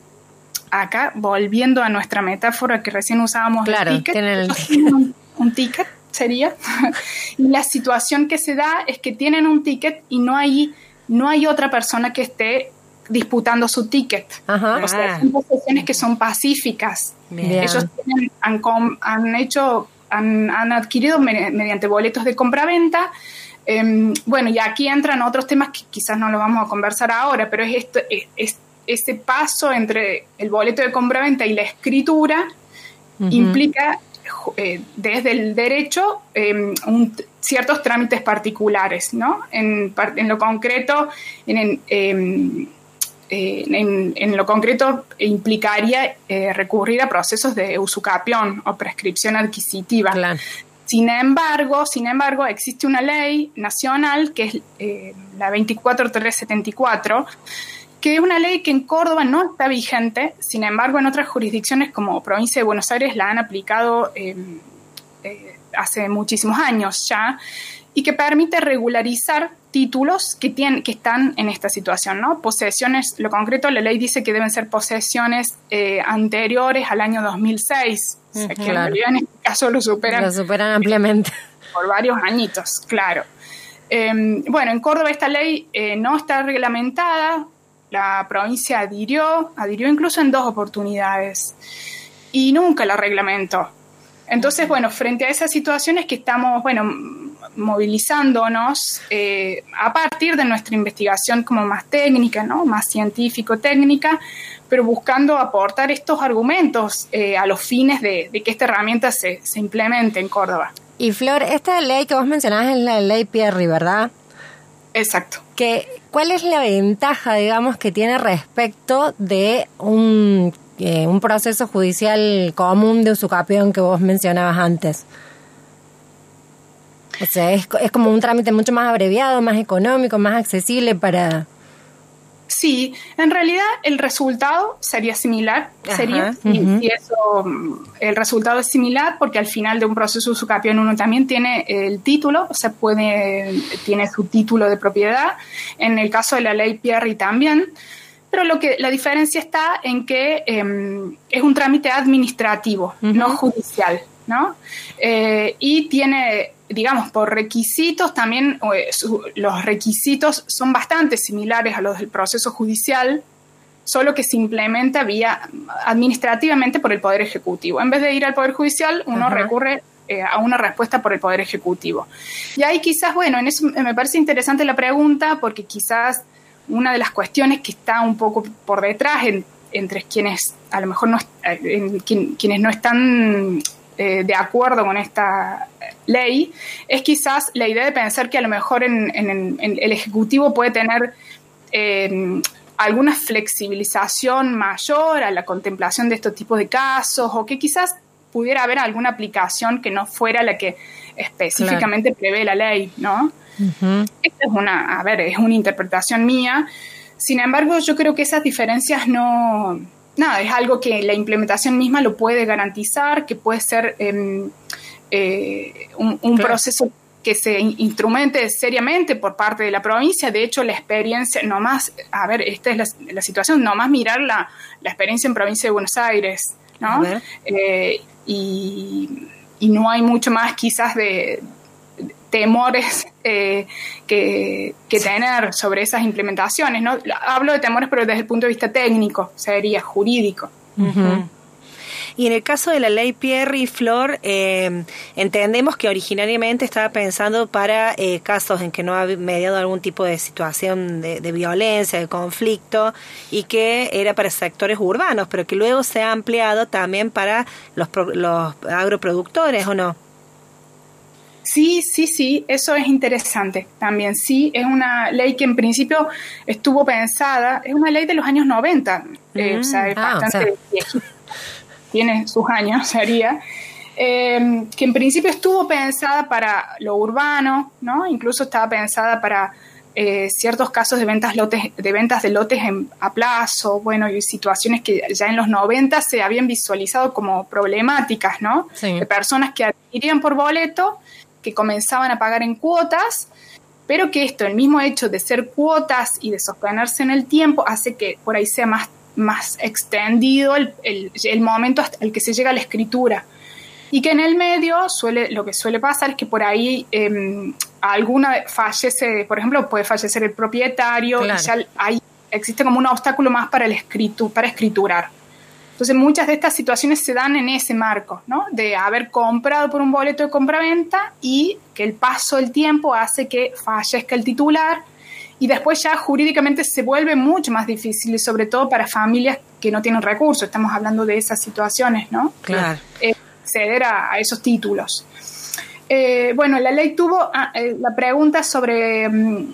acá, volviendo a nuestra metáfora que recién usábamos, el ticket, tienen el ticket. un, un ticket, sería. y la situación que se da es que tienen un ticket y no hay, no hay otra persona que esté disputando su ticket. Ajá. O sea, Ah. son posesiones que son pacíficas. Bien. Ellos tienen- han, com- han hecho, han, han adquirido me- mediante boletos de compraventa. Em, bueno, y aquí entran otros temas que quizás no lo vamos a conversar ahora, pero es, esto, es, es- ese paso entre el boleto de compraventa y la escritura implica eh, desde el derecho em, un- ciertos trámites particulares, ¿no? En, en lo concreto, en, en, em, eh, en- en lo concreto implicaría eh, recurrir a procesos de usucapión o prescripción adquisitiva. Claro. Sin embargo, sin embargo, existe una ley nacional que es eh, la 24374, que es una ley que en Córdoba no está vigente, sin embargo, en otras jurisdicciones como provincia de Buenos Aires la han aplicado eh, eh, hace muchísimos años ya, y que permite regularizar títulos que, tienen, que están en esta situación, ¿no? Posesiones, lo concreto, la ley dice que deben ser posesiones eh, anteriores al año 2006, o sea, que en realidad en este caso lo superan Lo superan ampliamente. por varios añitos, claro. Eh, bueno, en Córdoba esta ley eh, no está reglamentada, la provincia adhirió, adhirió incluso en dos oportunidades y nunca la reglamentó. Entonces, bueno, frente a esas situaciones que estamos, bueno, movilizándonos eh, a partir de nuestra investigación como más técnica, ¿no? Más científico-técnica, pero buscando aportar estos argumentos eh, a los fines de, de que esta herramienta se, se implemente en Córdoba. Y Flor, esta ley que vos mencionabas es la ley Pierri, ¿verdad? Exacto. Que, ¿Cuál es la ventaja, digamos, que tiene respecto de un, eh, un proceso judicial común de usucapión que vos mencionabas antes? O sea, es, es como un trámite mucho más abreviado, más económico, más accesible para... Sí, en realidad el resultado sería similar, Ajá, sería ujú. si eso, mm, el resultado es similar porque al final de un proceso de usucapión uno también tiene el título, o sea, puede, tiene su título de propiedad. En el caso de la ley Pierri también. Pero lo que la diferencia está en que em, es un trámite administrativo, no judicial, ¿no? Eh, y tiene, digamos, por requisitos también, eh, su- los requisitos son bastante similares a los del proceso judicial, solo que se implementa vía administrativamente por el Poder Ejecutivo. En vez de ir al Poder Judicial, uno recurre eh, a una respuesta por el Poder Ejecutivo. Y ahí quizás, bueno, en eso me parece interesante la pregunta, porque quizás una de las cuestiones que está un poco por detrás en- entre quienes a lo mejor no, eh, en quien- quienes no están eh, de acuerdo con esta ley es quizás la idea de pensar que a lo mejor en, en- en el Ejecutivo puede tener eh, alguna flexibilización mayor a la contemplación de estos tipos de casos o que quizás pudiera haber alguna aplicación que no fuera la que específicamente prevé la ley, ¿no? Esta es una, a ver, es una interpretación mía. Sin embargo, yo creo que esas diferencias no, nada, es algo que la implementación misma lo puede garantizar, que puede ser em, eh, un, un Claro. proceso que se in- instrumente seriamente por parte de la provincia. De hecho, la experiencia, nomás, a ver, esta es la, la situación, nomás mirar la, la experiencia en provincia de Buenos Aires, ¿no? Eh, y, y no hay mucho más quizás de temores eh, que, que tener sobre esas implementaciones, ¿no? Hablo de temores, pero desde el punto de vista técnico, sería jurídico. Y en el caso de la ley Pierre y Flor, eh, entendemos que originariamente estaba pensando para eh, casos en que no ha mediado algún tipo de situación de, de violencia, de conflicto, y que era para sectores urbanos, pero que luego se ha ampliado también para los, pro- los agroproductores, ¿o no? Sí, sí, sí, eso es interesante también. Sí, es una ley que en principio estuvo pensada, es una ley de los años 90, eh, o sea, es ah, o bastante sea. viejita. tiene sus años, sería, eh, que en principio estuvo pensada para lo urbano, ¿no? Incluso estaba pensada para eh, ciertos casos de ventas lotes, de ventas de lotes en- a plazo, bueno, y situaciones que ya en los 90 se habían visualizado como problemáticas, ¿no? Sí. De personas que adquirían por boleto, que comenzaban a pagar en cuotas, pero que esto, el mismo hecho de ser cuotas y de sostenerse en el tiempo, hace que por ahí sea más, más extendido el, el- el momento hasta el que se llega a la escritura. Y que en el medio suele, lo que suele pasar es que por ahí eh, alguna fallece, por ejemplo, puede fallecer el propietario Claro. y ya ahí existe como un obstáculo más para el escritu, para escriturar. Entonces muchas de estas situaciones se dan en ese marco, ¿no? De haber comprado por un boleto de compraventa y que el paso del tiempo hace que fallezca el titular y después ya jurídicamente se vuelve mucho más difícil sobre todo para familias que no tienen recursos. Estamos hablando de esas situaciones, ¿no? Claro. eh, acceder a, a esos títulos. Eh, bueno, la ley tuvo ah, eh, la pregunta sobre mm,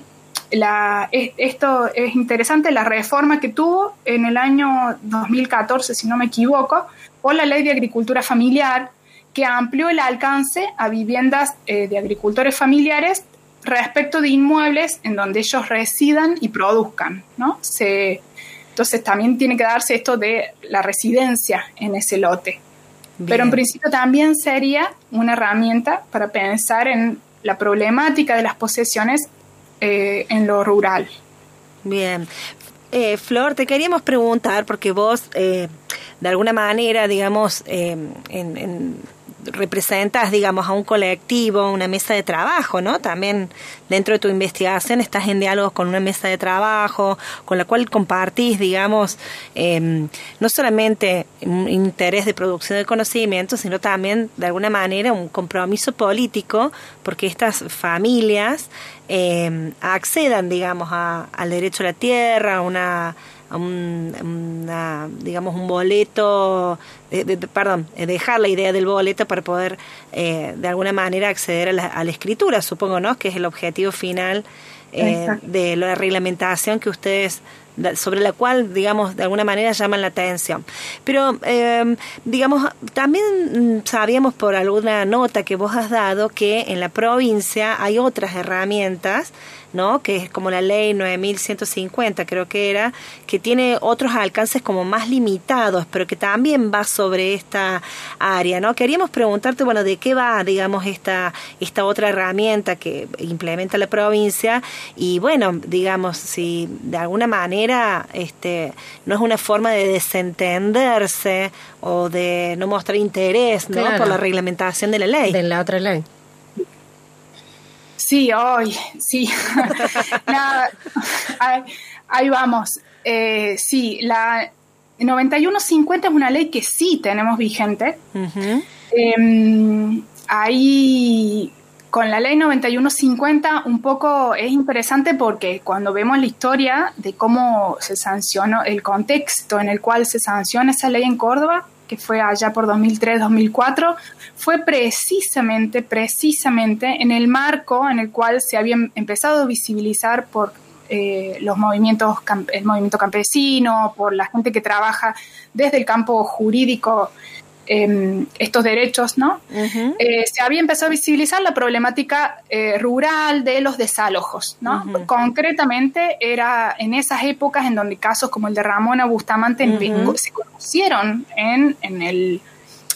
la, es- esto es interesante, la reforma que tuvo en el año 2014, si no me equivoco, por la ley de agricultura familiar, que amplió el alcance a viviendas eh, de agricultores familiares respecto de inmuebles en donde ellos residan y produzcan, ¿no? Se, entonces también tiene que darse esto de la residencia en ese lote. Pero en principio también sería una herramienta para pensar en la problemática de las posesiones eh, en lo rural. Bien. Eh, Flor, te queríamos preguntar, porque vos, eh, de alguna manera, digamos, eh, en, en- representas, digamos, a un colectivo, una mesa de trabajo, ¿no? También dentro de tu investigación estás en diálogo con una mesa de trabajo, con la cual compartís, digamos, eh, no solamente un interés de producción de conocimiento, sino también, de alguna manera, un compromiso político, porque estas familias eh, accedan, digamos, a- al derecho a la tierra, a una, a un, una, digamos, un boleto, de- de- perdón, eh, dejar la idea del boleto para poder, eh, de alguna manera, acceder a la, a la escritura, supongo, ¿no? Que es el objetivo final eh, de la reglamentación que ustedes sobre la cual, digamos, de alguna manera llaman la atención. Pero, eh, digamos, también mm, sabíamos por alguna nota que vos has dado que en la provincia hay otras herramientas, ¿no? Que es como la ley 9150, creo que era, que tiene otros alcances como más limitados, pero que también va sobre esta área, ¿no? Queríamos preguntarte, bueno, ¿de qué va, digamos, esta, esta otra herramienta que implementa la provincia? Y bueno, digamos, si de alguna manera este, no es una forma de desentenderse o de no mostrar interés, ¿no? Claro. Por la reglamentación de la ley. De la otra ley. Sí, hoy, sí. Nada, ahí, ahí vamos. Eh, sí, la 9150 es una ley que sí tenemos vigente. Eh, ahí, con la ley 9150, un poco es interesante porque cuando vemos la historia de cómo se sancionó, el contexto en el cual se sanciona esa ley en Córdoba, que fue allá por 2003-2004, fue precisamente, precisamente en el marco en el cual se había empezado a visibilizar por eh, los movimientos, el movimiento campesino, por la gente que trabaja desde el campo jurídico eh, estos derechos, ¿no? Eh, se había empezado a visibilizar la problemática eh, rural de los desalojos, ¿no? Concretamente era en esas épocas en donde casos como el de Ramona Bustamante se conocieron en, en el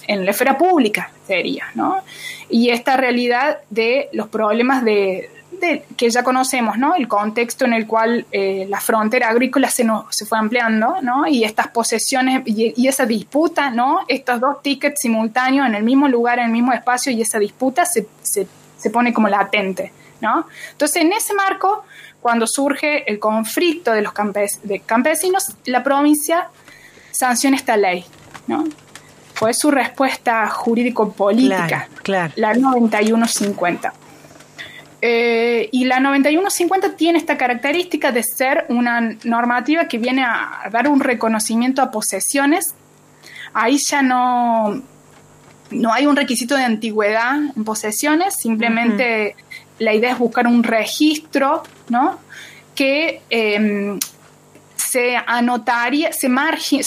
en la esfera pública sería, ¿no? Y esta realidad de los problemas de, de- que ya conocemos, ¿no? El contexto en el cual eh, la frontera agrícola se, no- se fue ampliando, ¿no? Y estas posesiones y, y esa disputa, ¿no? Estos dos tickets simultáneos en el mismo lugar, en el mismo espacio y esa disputa se, se- se pone como latente, ¿no? Entonces, en ese marco, cuando surge el conflicto de los campes- de campesinos, la provincia sanciona esta ley, ¿no? Fue su respuesta jurídico-política Claro, claro. la 9150. Eh, y la 9150 tiene esta característica de ser una normativa que viene a dar un reconocimiento a posesiones. Ahí ya no, no hay un requisito de antigüedad en posesiones, simplemente la idea es buscar un registro, ¿no? Que eh, se anotaría, se, margi-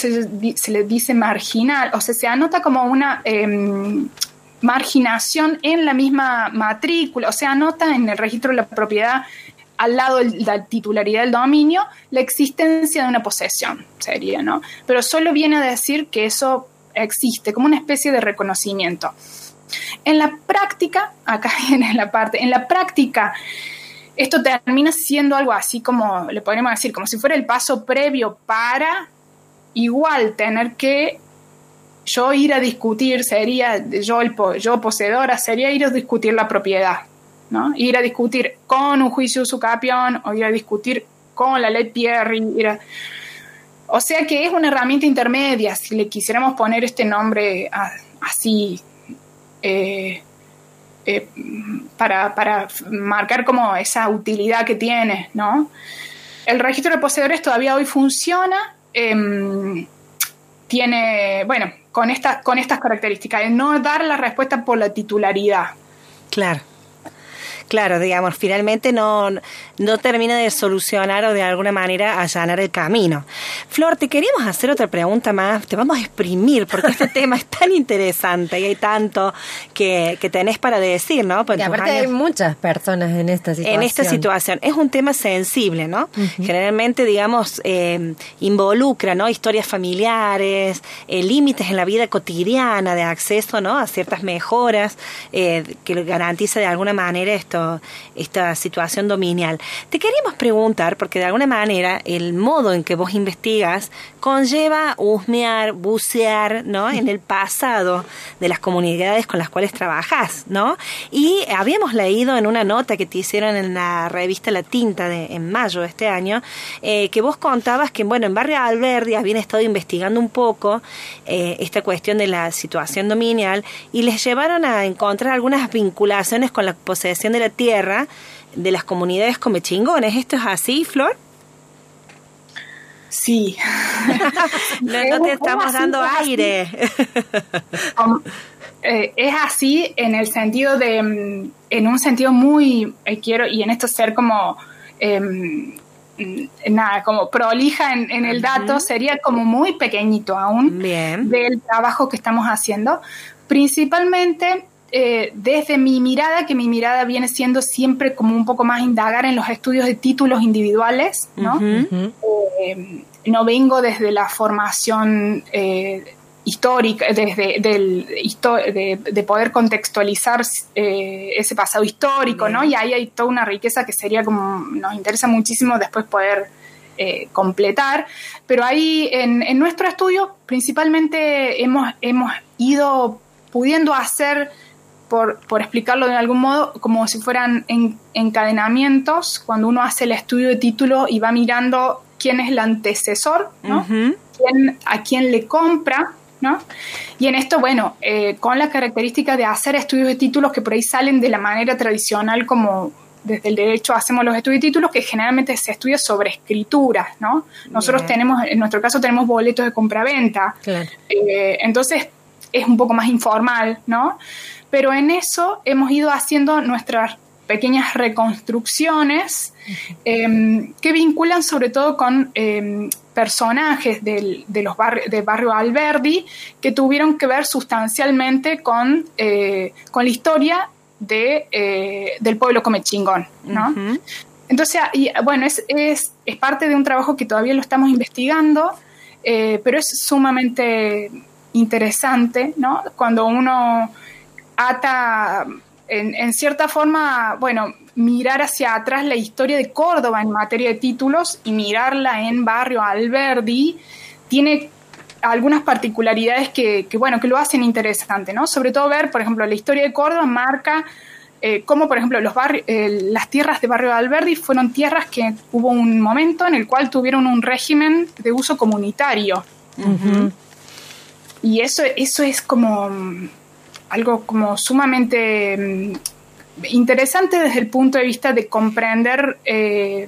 se le dice marginal, o sea, se anota como una em, marginación en la misma matrícula, o sea, anota en el registro de la propiedad al lado de la titularidad del dominio la existencia de una posesión, sería, ¿no? Pero solo viene a decir que eso existe, como una especie de reconocimiento. En la práctica, acá viene la parte, en la práctica, esto termina siendo algo así como, le podríamos decir, como si fuera el paso previo para igual tener que yo ir a discutir, sería, yo, el, yo poseedora, sería ir a discutir la propiedad, ¿no? Ir a discutir con un juicio usucapión o ir a discutir con la ley Pierri, ir o sea que es una herramienta intermedia, si le quisiéramos poner este nombre así, eh, eh, para, para marcar como esa utilidad que tiene, ¿no? El registro de poseedores todavía hoy funciona, em, tiene, bueno, con, esta, con estas características, de no dar la respuesta por la titularidad. Claro. Claro, digamos, finalmente no, no termina de solucionar o de alguna manera allanar el camino. Flor, te queríamos hacer otra pregunta más. Te vamos a exprimir porque este tema es tan interesante y hay tanto que, que tenés para decir, ¿no? Por Y aparte hay muchas personas en esta situación. en esta situación. Es un tema sensible, ¿no? Generalmente, digamos, eh, involucra, ¿no? Historias familiares, eh, límites en la vida cotidiana de acceso, ¿no? A ciertas mejoras eh, que garantiza de alguna manera esto, esta situación dominial. Te queríamos preguntar, porque de alguna manera el modo en que vos investigas conlleva husmear, bucear, ¿no? En el pasado de las comunidades con las cuales trabajás, ¿no? Y habíamos leído en una nota que te hicieron en la revista La Tinta en mayo de este año, eh, que vos contabas que, bueno, en Barrio Alberdi habían estado investigando un poco eh, esta cuestión de la situación dominial y les llevaron a encontrar algunas vinculaciones con la posesión de la tierra de las comunidades comechingones. ¿Esto es así, Flor? Sí. No, no te Es estamos dando aire. Um, eh, es así en el sentido de, mm, en un sentido muy, eh, quiero, y en esto ser como, em, mm, nada, como prolija en, en el dato, sería como muy pequeñito aún Bien. del trabajo que estamos haciendo, principalmente eh, desde mi mirada, que mi mirada viene siendo siempre como un poco más indagar en los estudios de títulos individuales, ¿no? Eh, no vengo desde la formación eh, histórica, desde del, de, de poder contextualizar eh, ese pasado histórico, ¿no? Y ahí hay toda una riqueza que sería como, nos interesa muchísimo después poder eh, completar, pero ahí en, en nuestro estudio principalmente hemos, hemos ido pudiendo hacer por, por explicarlo de algún modo, como si fueran en- encadenamientos, cuando uno hace el estudio de título y va mirando quién es el antecesor, ¿no? Quién- a quién le compra, ¿no? Y en esto, bueno, eh, con la característica de hacer estudios de títulos que por ahí salen de la manera tradicional como desde el derecho hacemos los estudios de títulos, que generalmente se estudia sobre escrituras, ¿no? Nosotros Bien. tenemos, en nuestro caso tenemos boletos de compraventa, Claro. eh, entonces es un poco más informal, ¿no? Pero en eso hemos ido haciendo nuestras pequeñas reconstrucciones eh, que vinculan sobre todo con eh, personajes del, de los barri- de barrio Alberdi que tuvieron que ver sustancialmente con, eh, con la historia de, eh, del pueblo comechingón, ¿no? Entonces, y, bueno, es, es, es parte de un trabajo que todavía lo estamos investigando, eh, pero es sumamente interesante, ¿no? Cuando uno ata, en, en cierta forma, bueno, mirar hacia atrás la historia de Córdoba en materia de títulos y mirarla en Barrio Alberdi, tiene algunas particularidades que, que, bueno, que lo hacen interesante, ¿no? Sobre todo ver, por ejemplo, la historia de Córdoba marca eh, cómo, por ejemplo, los eh, las tierras de Barrio Alberdi fueron tierras que hubo un momento en el cual tuvieron un régimen de uso comunitario. Y eso, eso es como algo como sumamente mm, interesante desde el punto de vista de comprender eh,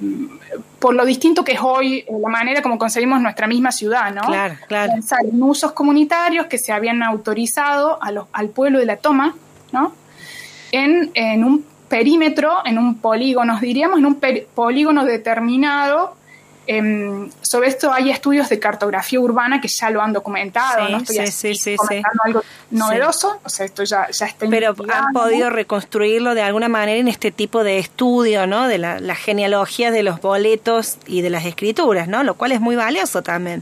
por lo distinto que es hoy eh, la manera como concebimos nuestra misma ciudad, ¿no? Claro, claro. Pensar en usos comunitarios que se habían autorizado a los- al pueblo de la toma, ¿no? En, en un perímetro, en un polígono, diríamos, en un polígono determinado. Em, sobre esto hay estudios de cartografía urbana que ya lo han documentado. Sí, no estoy sí, así sí, comentando algo novedoso, o sea, esto ya, ya está Pero han podido reconstruirlo de alguna manera en este tipo de estudio, ¿no? De la, la genealogía de los boletos y de las escrituras, ¿no? Lo cual es muy valioso también.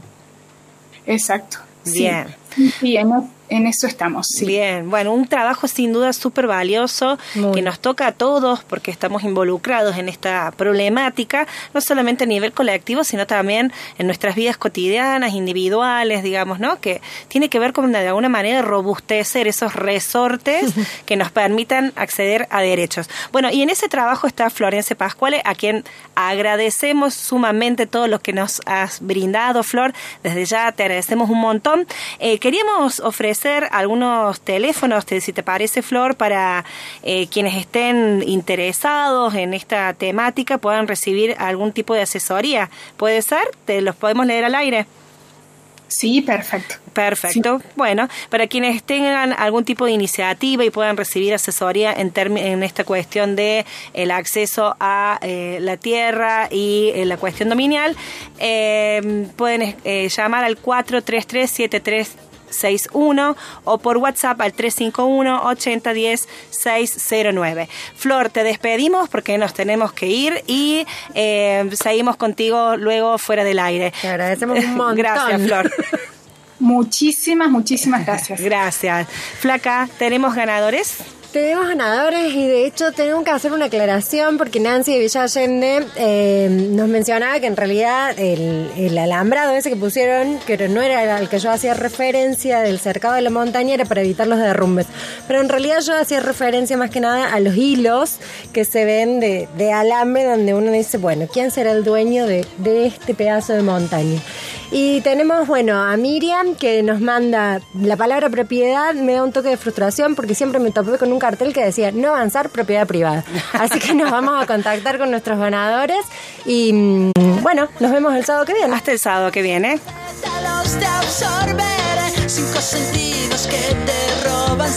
Exacto. Bien. Sí, en, en eso estamos. Sí. Bien, bueno, un trabajo sin duda súper valioso Muy. que nos toca a todos porque estamos involucrados en esta problemática, no solamente a nivel colectivo, sino también en nuestras vidas cotidianas, individuales, digamos, ¿no? Que tiene que ver con de alguna manera robustecer esos resortes que nos permitan acceder a derechos. Bueno, y en ese trabajo está Florencia Pascuale, a quien agradecemos sumamente todo lo que nos has brindado, Flor. Desde ya te agradecemos un montón. Eh, queríamos ofrecer algunos teléfonos, te- si te parece, Flor, para eh, quienes estén interesados en esta temática puedan recibir algún tipo de asesoría. ¿Puede ser? ¿Te los podemos leer al aire? Sí, perfecto. Perfecto. Bueno, para quienes tengan algún tipo de iniciativa y puedan recibir asesoría en, en esta cuestión de el acceso a eh, la tierra y eh, la cuestión dominial, eh, pueden llamar al 433 7361 o por WhatsApp al 351 8010 609. Flor, te despedimos porque nos tenemos que ir y eh, seguimos contigo luego fuera del aire. Te agradecemos un montón. Gracias, Flor. Muchísimas, muchísimas gracias. Gracias. Flaca, ¿tenemos ganadores? Tenemos ganadores y de hecho tenemos que hacer una aclaración porque Nancy de Villa Allende eh, nos mencionaba que en realidad el, el alambrado ese que pusieron, que no era al que yo hacía referencia del cercado de la montaña, era para evitar los derrumbes. Pero en realidad yo hacía referencia más que nada a los hilos que se ven de, alambre donde uno dice, bueno, ¿quién será el dueño de este pedazo de montaña? Y tenemos, bueno, a Miriam que nos manda la palabra propiedad, me da un toque de frustración porque siempre me topé con un cartel que decía no avanzar propiedad privada. Así que nos vamos a contactar con nuestros ganadores y mm, bueno, nos vemos el sábado que viene. Hasta el sábado que viene. Pétalos de absorber cinco sentidos que te roban